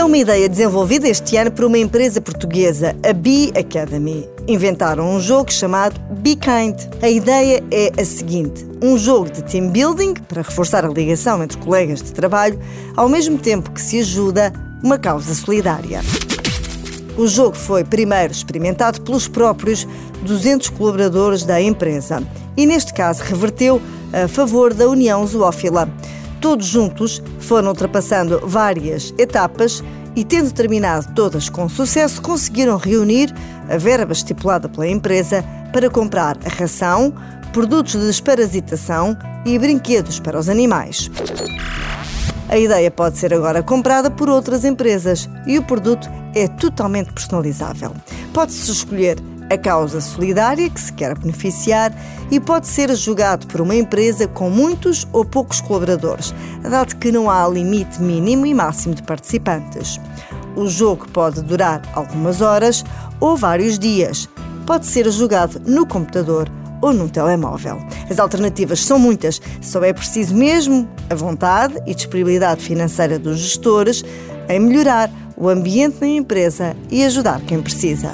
É uma ideia desenvolvida este ano por uma empresa portuguesa, a Bee Academy. Inventaram um jogo chamado Be Kind. A ideia é a seguinte: um jogo de team building para reforçar a ligação entre colegas de trabalho, ao mesmo tempo que se ajuda uma causa solidária. O jogo foi primeiro experimentado pelos próprios 200 colaboradores da empresa e, neste caso, reverteu a favor da União Zoófila. Todos juntos foram ultrapassando várias etapas e, tendo terminado todas com sucesso, conseguiram reunir a verba estipulada pela empresa para comprar a ração, produtos de desparasitação e brinquedos para os animais. A ideia pode ser agora comprada por outras empresas e o produto é totalmente personalizável. Pode-se escolher a causa solidária que se quer beneficiar e pode ser julgado por uma empresa com muitos ou poucos colaboradores, dado que não há limite mínimo e máximo de participantes. O jogo pode durar algumas horas ou vários dias. Pode ser jogado no computador ou num telemóvel. As alternativas são muitas, só é preciso mesmo a vontade e disponibilidade financeira dos gestores em melhorar o ambiente na empresa e ajudar quem precisa.